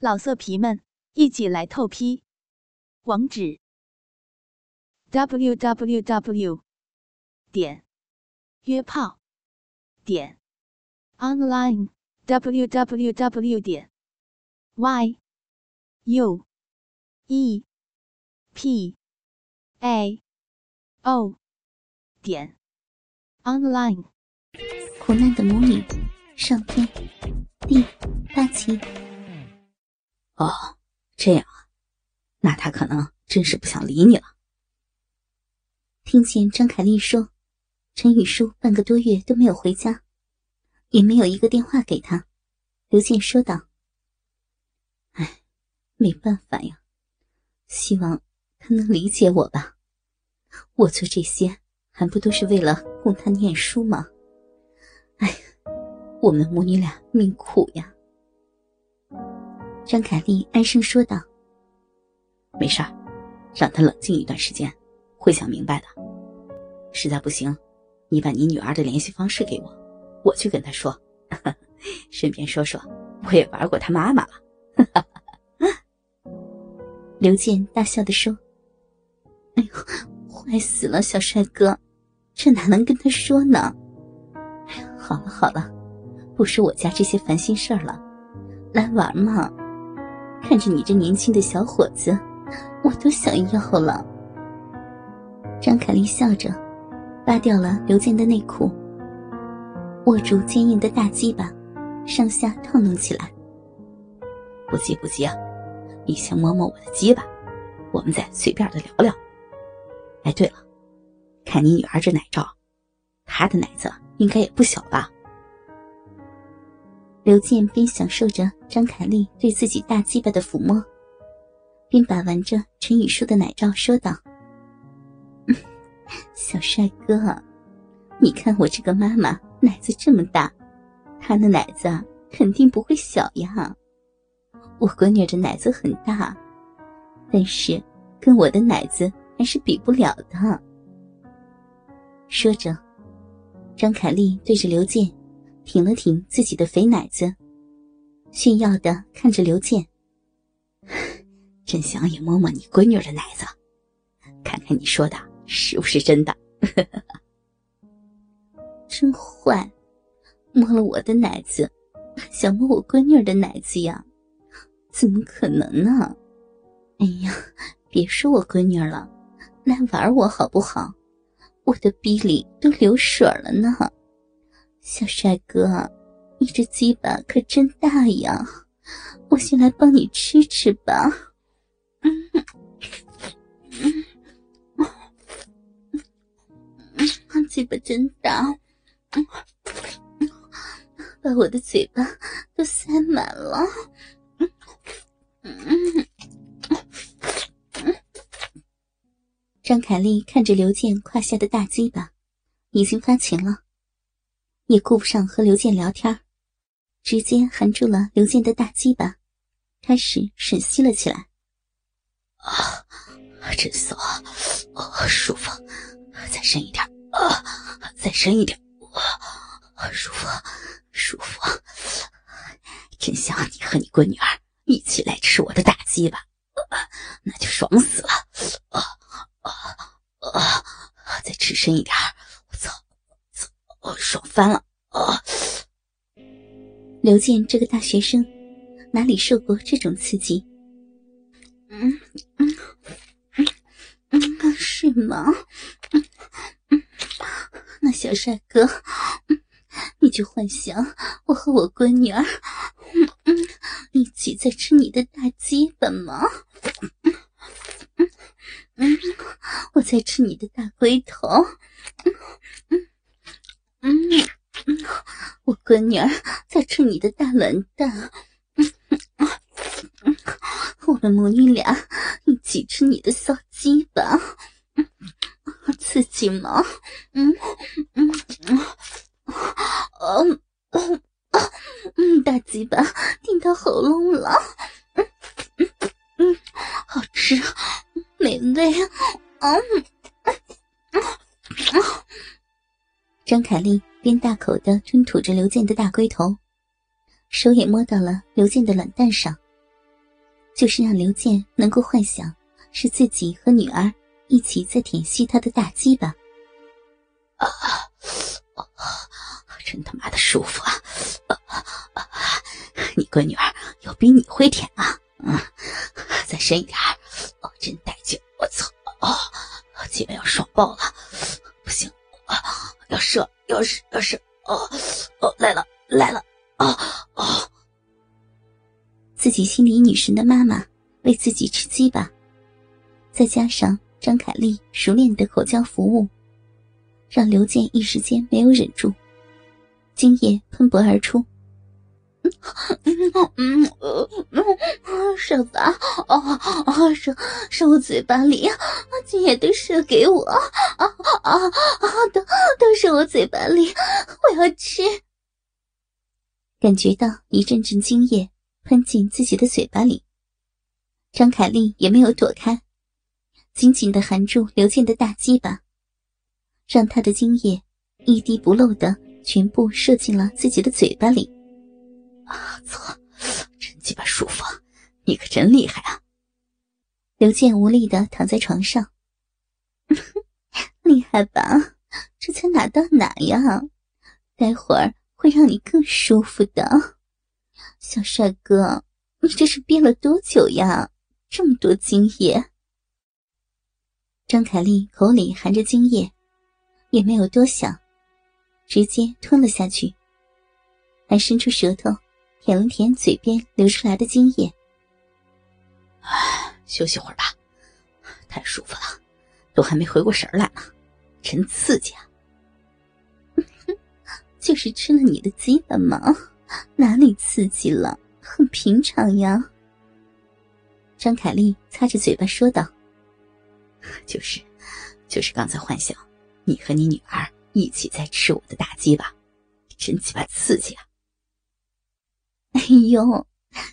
老色皮们，一起来透批！网址：w w w 点约炮点 online w w w 点 y u e p a o 点 online。苦难的母女，上天第八集。哦，这样啊，那他可能真是不想理你了。听见张凯丽说，陈雨舒半个多月都没有回家，也没有一个电话给他。刘健说道：“哎，没办法呀，希望他能理解我吧。我做这些还不都是为了供他念书吗？哎，我们母女俩命苦呀。”张凯丽唉声说道：“没事儿，让他冷静一段时间，会想明白的。实在不行，你把你女儿的联系方式给我，我去跟她说，顺便说说我也玩过他妈妈了。”刘健大笑的说：“哎呦，坏死了，小帅哥，这哪能跟他说呢？好了好了，不说我家这些烦心事儿了，来玩嘛。”看着你这年轻的小伙子，我都想要了。张凯丽笑着，扒掉了刘健的内裤，握住坚硬的大鸡巴，上下套弄起来。不急不急啊，你先摸摸我的鸡巴，我们再随便的聊聊。哎，对了，看你女儿这奶罩，她的奶子应该也不小吧？刘健边享受着张凯丽对自己大鸡巴的抚摸，并把玩着陈雨舒的奶罩，说道：“小帅哥，你看我这个妈妈奶子这么大，她的奶子肯定不会小呀。我闺女的奶子很大，但是跟我的奶子还是比不了的。”说着，张凯丽对着刘健。挺了挺自己的肥奶子，炫耀的看着刘健。真想也摸摸你闺女的奶子，看看你说的是不是真的。真坏，摸了我的奶子，想摸我闺女的奶子呀？怎么可能呢？哎呀，别说我闺女了，来玩我好不好？我的逼里都流水了呢。小帅哥，你这鸡巴可真大呀！我先来帮你吃吃吧。嗯嗯嗯，鸡巴真大，把我的嘴巴都塞满了。张凯丽看着刘健胯下的大鸡巴，已经发情了。也顾不上和刘健聊天，直接含住了刘健的大鸡巴，开始吮吸了起来。啊，真骚啊！舒服，再深一点啊！再深一点啊！舒服，舒服，真想你和你闺女儿一起来吃我的大鸡巴，那就爽死了！啊啊啊！再吃深一点，我操！操爽翻了！刘健这个大学生哪里受过这种刺激？嗯嗯嗯嗯，是吗？嗯，那小帅哥，你就幻想我和我闺女儿，嗯嗯，一起在吃你的大鸡巴吗？嗯嗯嗯，我在吃你的大龟头。嗯。嗯嗯，我闺女儿在吃你的大卵蛋，我们母女俩一起吃你的小鸡巴，刺激吗？嗯嗯嗯，嗯嗯，大鸡巴顶到喉咙了，嗯嗯嗯，好吃，美味，嗯嗯嗯。张凯丽边大口的吞吐着刘健的大龟头，手也摸到了刘健的卵蛋上，就是让刘健能够幻想是自己和女儿一起在舔吸他的大鸡巴。啊，真他妈的舒服啊！你闺女儿有比你会舔啊？嗯，再深一点，哦，真带劲！我操，哦，鸡巴要爽爆了，自己心里女神的妈妈为自己吃鸡吧，再加上张凯丽熟练的口交服务，让刘健一时间没有忍住，精液喷薄而出。嗯嗯嗯，射吧，哦哦，射射我嘴巴里，精液都射给我，啊啊啊，都都射我嘴巴里，我要吃。感觉到一阵阵精液。喷进自己的嘴巴里，张凯丽也没有躲开，紧紧的含住刘健的大鸡巴，让他的精液一滴不漏的全部射进了自己的嘴巴里。啊，操，真鸡巴舒服，你可真厉害啊！刘健无力的躺在床上，厉害吧？这才哪到哪呀？待会儿会让你更舒服的。小帅哥，你这是憋了多久呀？这么多精液！张凯丽口里含着精液，也没有多想，直接吞了下去，还伸出舌头舔了舔嘴边流出来的精液。唉，休息会儿吧，太舒服了，都还没回过神来呢，真刺激啊！就是吃了你的鸡了吗？哪里刺激了？很平常呀。张凯丽擦着嘴巴说道：“ 就是，就是刚才幻想你和你女儿一起在吃我的大鸡巴，真鸡巴刺激啊！”哎呦，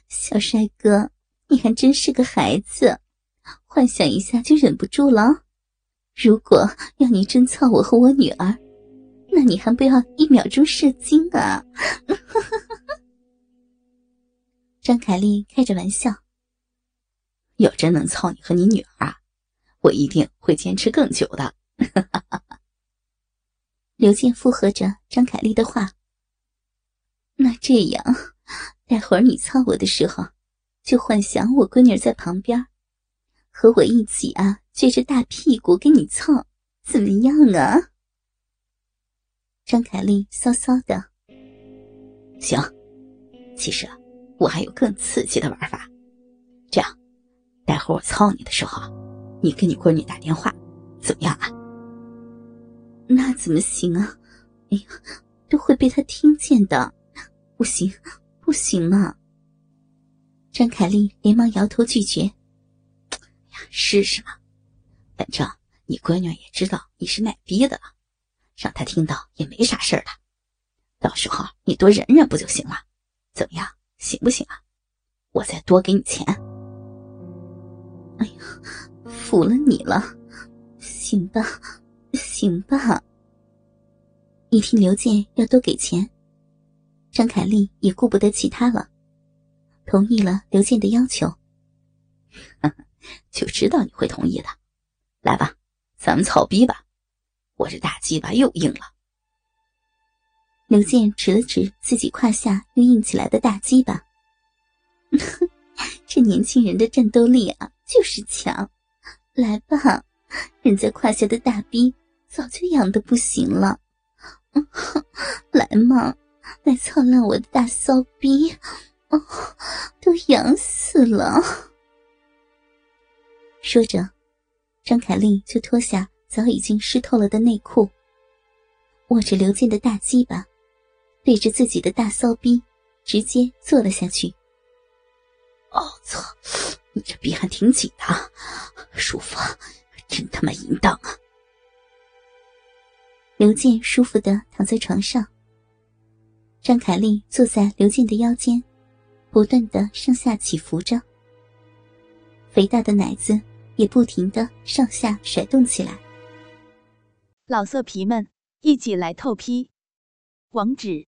小帅哥，你还真是个孩子，幻想一下就忍不住了。如果要你真操我和我女儿，那你还不要一秒钟射精啊！张凯丽开着玩笑：“要真能操你和你女儿啊，我一定会坚持更久的。”刘健附和着张凯丽的话：“那这样，待会儿你操我的时候，就幻想我闺女在旁边，和我一起啊，撅着大屁股给你操，怎么样啊？”张凯丽骚骚的：“行，其实啊。”我还有更刺激的玩法，这样，待会儿我操你的时候，你跟你闺女打电话，怎么样啊？那怎么行啊？哎呀，都会被他听见的，不行，不行嘛！张凯丽连忙摇头拒绝。呀，试试嘛，反正你闺女也知道你是卖逼的了，让她听到也没啥事儿的，到时候你多忍忍不就行了？怎么样？行不行啊？我再多给你钱。哎呀，服了你了，行吧，行吧。一听刘健要多给钱，张凯丽也顾不得其他了，同意了刘健的要求。就知道你会同意的，来吧，咱们操逼吧，我这大鸡巴又硬了。刘健指了指自己胯下又硬起来的大鸡巴，这年轻人的战斗力啊，就是强！来吧，人家胯下的大逼早就痒的不行了，来嘛，来操烂我的大骚逼，哦，都痒死了！说着，张凯丽就脱下早已经湿透了的内裤，握着刘健的大鸡巴。对着自己的大骚逼，直接坐了下去。哦操！你这逼还挺紧的，舒服，真他妈淫荡啊！刘健舒服的躺在床上，张凯丽坐在刘健的腰间，不断的上下起伏着，肥大的奶子也不停的上下甩动起来。老色皮们，一起来透批，网址。